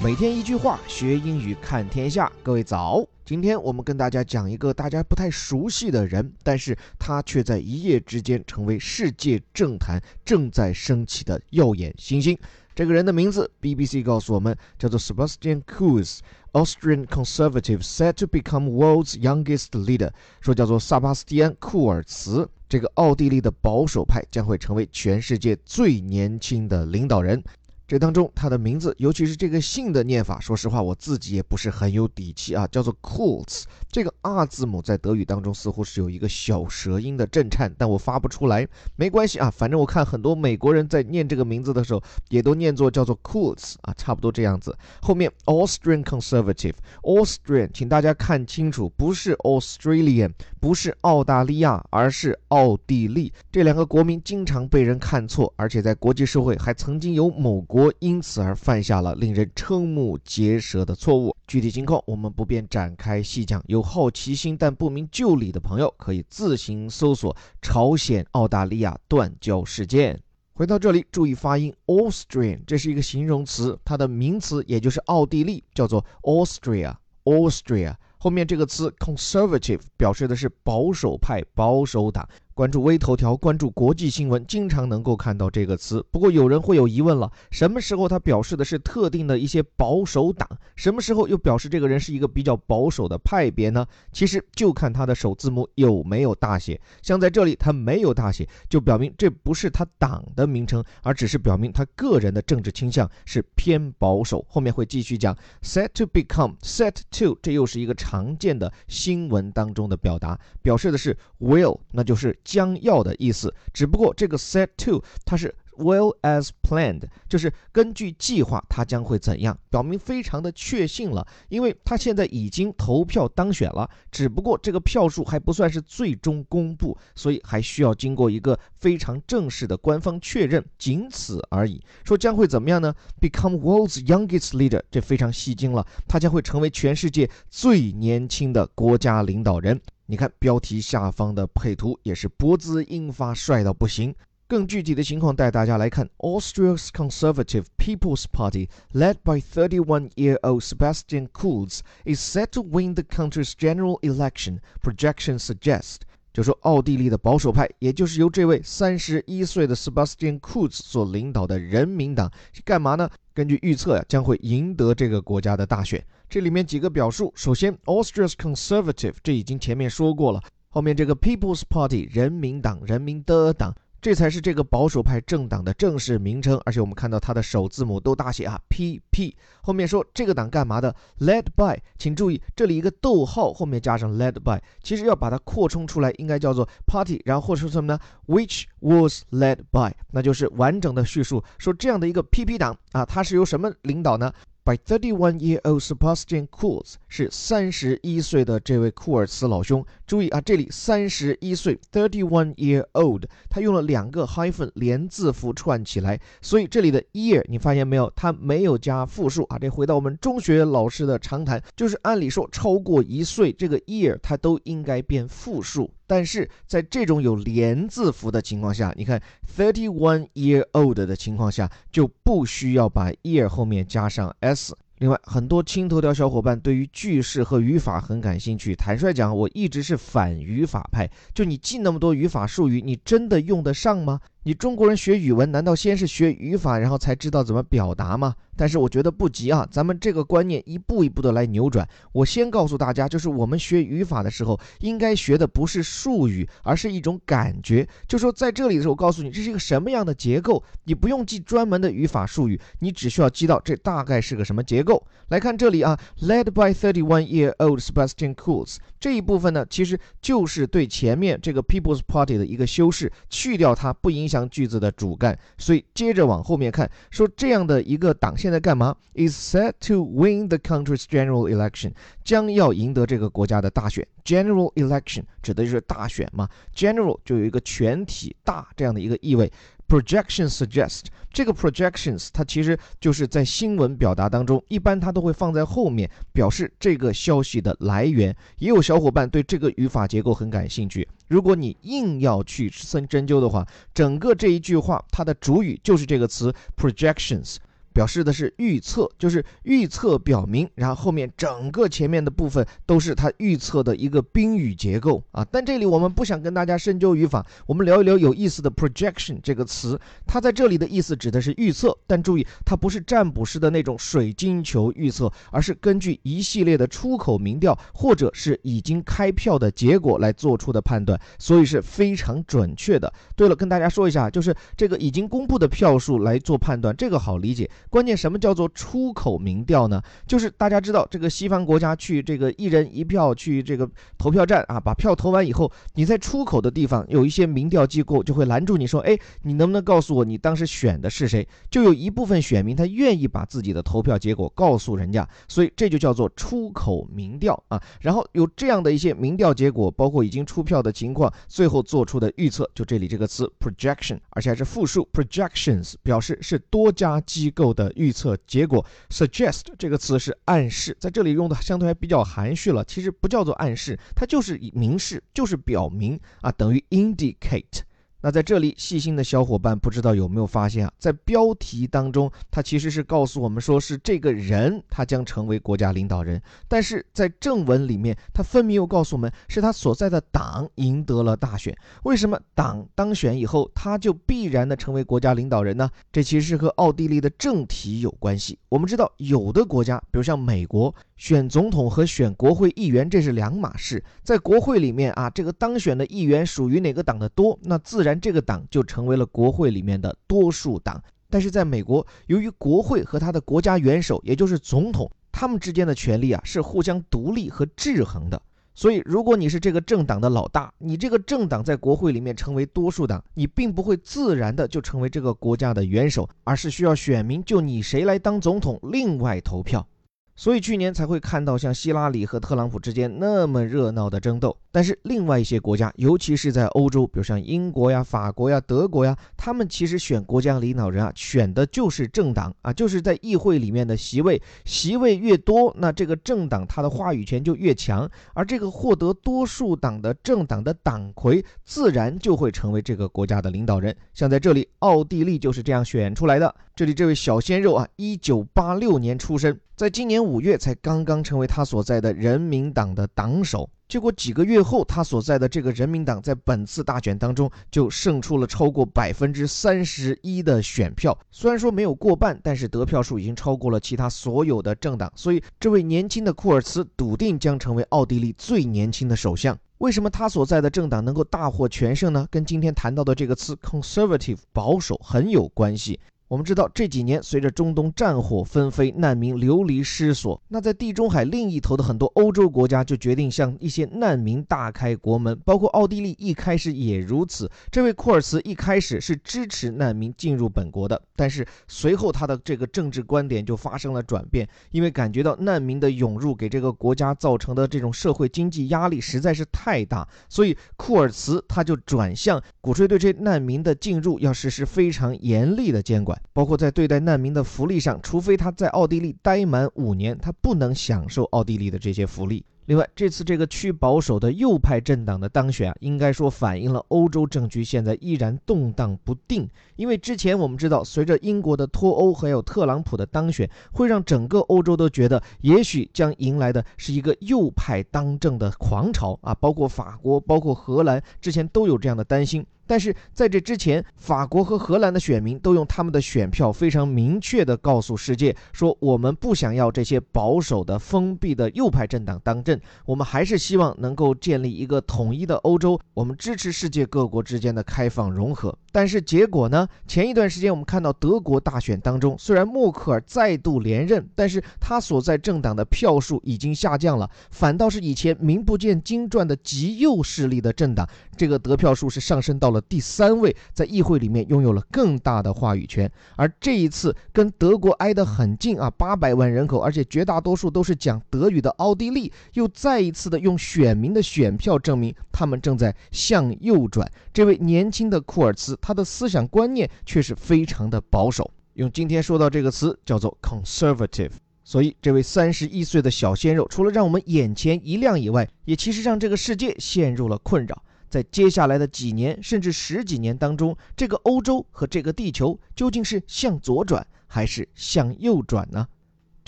每天一句话，学英语看天下。各位早，今天我们跟大家讲一个大家不太熟悉的人，但是他却在一夜之间成为世界政坛正在升起的耀眼新星。这个人的名字，BBC 告诉我们叫做 Sebastian Kurz，Austrian conservative said to become world's youngest leader，说叫做萨巴斯蒂安·库尔茨，这个奥地利的保守派将会成为全世界最年轻的领导人。这当中，他的名字，尤其是这个姓的念法，说实话，我自己也不是很有底气啊，叫做 Kurz。这个 R 字母在德语当中似乎是有一个小舌音的震颤，但我发不出来，没关系啊，反正我看很多美国人在念这个名字的时候，也都念作叫做 Kurz 啊，差不多这样子。后面 Austrian conservative，Austrian，请大家看清楚，不是 Australian，不是澳大利亚，而是奥地利。这两个国民经常被人看错，而且在国际社会还曾经有某国。国因此而犯下了令人瞠目结舌的错误。具体情况我们不便展开细讲，有好奇心但不明就里的朋友可以自行搜索“朝鲜澳大利亚断交事件”。回到这里，注意发音，Austrian，这是一个形容词，它的名词也就是奥地利，叫做 Austria，Austria。后面这个词 conservative 表示的是保守派、保守党。关注微头条，关注国际新闻，经常能够看到这个词。不过有人会有疑问了：什么时候它表示的是特定的一些保守党？什么时候又表示这个人是一个比较保守的派别呢？其实就看他的首字母有没有大写。像在这里，他没有大写，就表明这不是他党的名称，而只是表明他个人的政治倾向是偏保守。后面会继续讲。Set to become, set to，这又是一个常见的新闻当中的表达，表示的是 will，那就是。将要的意思，只不过这个 set to 它是 well as planned，就是根据计划他将会怎样，表明非常的确信了，因为他现在已经投票当选了，只不过这个票数还不算是最终公布，所以还需要经过一个非常正式的官方确认，仅此而已。说将会怎么样呢？Become world's youngest leader，这非常吸睛了，他将会成为全世界最年轻的国家领导人。你看标题下方的配图也是脖子英发帅到不行。更具体的情况带大家来看，Austria's Conservative People's Party, led by 31-year-old Sebastian Kurz, is set to win the country's general election. Projections suggest，就说奥地利的保守派，也就是由这位三十一岁的 Sebastian Kurz 所领导的人民党，是干嘛呢？根据预测呀，将会赢得这个国家的大选。这里面几个表述，首先，Austria's Conservative，这已经前面说过了。后面这个 People's Party，人民党，人民的党。这才是这个保守派政党的正式名称，而且我们看到它的首字母都大写啊，PP。后面说这个党干嘛的？Led by，请注意这里一个逗号后面加上 led by，其实要把它扩充出来，应该叫做 Party，然后或者说什么呢？Which was led by，那就是完整的叙述，说这样的一个 PP 党啊，它是由什么领导呢？By 31-year-old Sebastian Kurz 是三十一岁的这位库尔茨老兄。注意啊，这里三十一岁，thirty-one-year-old，他用了两个 hyphen 连字符串起来，所以这里的 year 你发现没有？它没有加复数啊。这回到我们中学老师的常谈，就是按理说超过一岁，这个 year 它都应该变复数。但是在这种有连字符的情况下，你看 thirty-one year old 的情况下，就不需要把 year 后面加上 s。另外，很多青头条小伙伴对于句式和语法很感兴趣。坦率讲，我一直是反语法派。就你记那么多语法术语，你真的用得上吗？你中国人学语文，难道先是学语法，然后才知道怎么表达吗？但是我觉得不急啊，咱们这个观念一步一步的来扭转。我先告诉大家，就是我们学语法的时候，应该学的不是术语，而是一种感觉。就说在这里的时候，我告诉你这是一个什么样的结构，你不用记专门的语法术语，你只需要记到这大概是个什么结构。来看这里啊，led by thirty-one-year-old Sebastian Kurz 这一部分呢，其实就是对前面这个 People's Party 的一个修饰，去掉它不影响句子的主干。所以接着往后面看，说这样的一个党现在干嘛？Is set to win the country's general election，将要赢得这个国家的大选。General election 指的就是大选嘛，General 就有一个全体大这样的一个意味。Projection suggest 这个 projections 它其实就是在新闻表达当中，一般它都会放在后面，表示这个消息的来源。也有小伙伴对这个语法结构很感兴趣。如果你硬要去深针灸的话，整个这一句话它的主语就是这个词 projections。表示的是预测，就是预测表明，然后后面整个前面的部分都是它预测的一个宾语结构啊。但这里我们不想跟大家深究语法，我们聊一聊有意思的 projection 这个词，它在这里的意思指的是预测，但注意它不是占卜师的那种水晶球预测，而是根据一系列的出口民调或者是已经开票的结果来做出的判断，所以是非常准确的。对了，跟大家说一下，就是这个已经公布的票数来做判断，这个好理解。关键什么叫做出口民调呢？就是大家知道这个西方国家去这个一人一票去这个投票站啊，把票投完以后，你在出口的地方有一些民调机构就会拦住你说，哎，你能不能告诉我你当时选的是谁？就有一部分选民他愿意把自己的投票结果告诉人家，所以这就叫做出口民调啊。然后有这样的一些民调结果，包括已经出票的情况，最后做出的预测，就这里这个词 projection，而且还是复数 projections，表示是多家机构的预测结果。suggest 这个词是暗示，在这里用的相对还比较含蓄了，其实不叫做暗示，它就是明示，就是表明啊，等于 indicate。那在这里，细心的小伙伴不知道有没有发现啊，在标题当中，它其实是告诉我们说是这个人他将成为国家领导人，但是在正文里面，它分明又告诉我们是他所在的党赢得了大选。为什么党当选以后，他就必然的成为国家领导人呢？这其实是和奥地利的政体有关系。我们知道，有的国家，比如像美国。选总统和选国会议员这是两码事，在国会里面啊，这个当选的议员属于哪个党的多，那自然然这个党就成为了国会里面的多数党。但是在美国，由于国会和他的国家元首，也就是总统，他们之间的权力啊是互相独立和制衡的，所以如果你是这个政党的老大，你这个政党在国会里面成为多数党，你并不会自然的就成为这个国家的元首，而是需要选民就你谁来当总统另外投票。所以去年才会看到像希拉里和特朗普之间那么热闹的争斗。但是另外一些国家，尤其是在欧洲，比如像英国呀、法国呀、德国呀，他们其实选国家领导人啊，选的就是政党啊，就是在议会里面的席位，席位越多，那这个政党它的话语权就越强，而这个获得多数党的政党的党魁，自然就会成为这个国家的领导人。像在这里，奥地利就是这样选出来的。这里这位小鲜肉啊，一九八六年出生，在今年五月才刚刚成为他所在的人民党的党首。结果几个月后，他所在的这个人民党在本次大选当中就胜出了超过百分之三十一的选票。虽然说没有过半，但是得票数已经超过了其他所有的政党。所以，这位年轻的库尔茨笃定将成为奥地利最年轻的首相。为什么他所在的政党能够大获全胜呢？跟今天谈到的这个词 “conservative” 保守很有关系。我们知道这几年，随着中东战火纷飞，难民流离失所，那在地中海另一头的很多欧洲国家就决定向一些难民大开国门，包括奥地利一开始也如此。这位库尔茨一开始是支持难民进入本国的，但是随后他的这个政治观点就发生了转变，因为感觉到难民的涌入给这个国家造成的这种社会经济压力实在是太大，所以库尔茨他就转向鼓吹对这难民的进入要实施非常严厉的监管。包括在对待难民的福利上，除非他在奥地利待满五年，他不能享受奥地利的这些福利。另外，这次这个趋保守的右派政党的当选啊，应该说反映了欧洲政局现在依然动荡不定。因为之前我们知道，随着英国的脱欧还有特朗普的当选，会让整个欧洲都觉得，也许将迎来的是一个右派当政的狂潮啊！包括法国、包括荷兰，之前都有这样的担心。但是在这之前，法国和荷兰的选民都用他们的选票非常明确地告诉世界说：“我们不想要这些保守的、封闭的右派政党当政，我们还是希望能够建立一个统一的欧洲。我们支持世界各国之间的开放融合。”但是结果呢？前一段时间我们看到德国大选当中，虽然默克尔再度连任，但是他所在政党的票数已经下降了，反倒是以前名不见经传的极右势力的政党，这个得票数是上升到了。第三位在议会里面拥有了更大的话语权，而这一次跟德国挨得很近啊，八百万人口，而且绝大多数都是讲德语的奥地利，又再一次的用选民的选票证明他们正在向右转。这位年轻的库尔茨，他的思想观念却是非常的保守，用今天说到这个词叫做 conservative。所以，这位三十一岁的小鲜肉，除了让我们眼前一亮以外，也其实让这个世界陷入了困扰。在接下来的几年甚至十几年当中，这个欧洲和这个地球究竟是向左转还是向右转呢？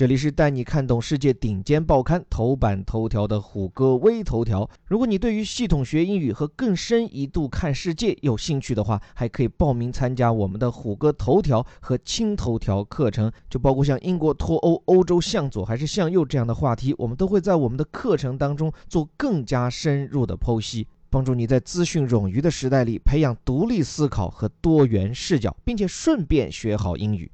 这里是带你看懂世界顶尖报刊头版头条的虎哥微头条。如果你对于系统学英语和更深一度看世界有兴趣的话，还可以报名参加我们的虎哥头条和轻头条课程，就包括像英国脱欧、欧洲向左还是向右这样的话题，我们都会在我们的课程当中做更加深入的剖析，帮助你在资讯冗余的时代里培养独立思考和多元视角，并且顺便学好英语。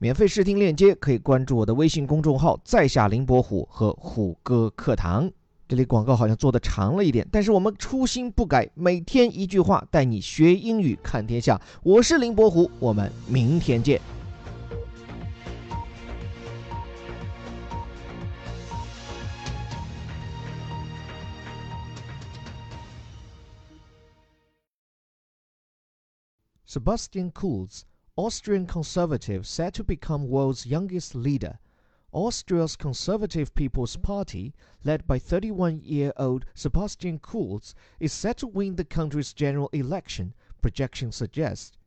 免费试听链接可以关注我的微信公众号“在下林伯虎”和“虎哥课堂”。这里广告好像做的长了一点，但是我们初心不改，每天一句话带你学英语看天下。我是林伯虎，我们明天见。Sebastian Kurz Austrian conservative said to become world's youngest leader. Austria's Conservative People's Party, led by 31-year-old Sebastian Kurz, is set to win the country's general election, projections suggest.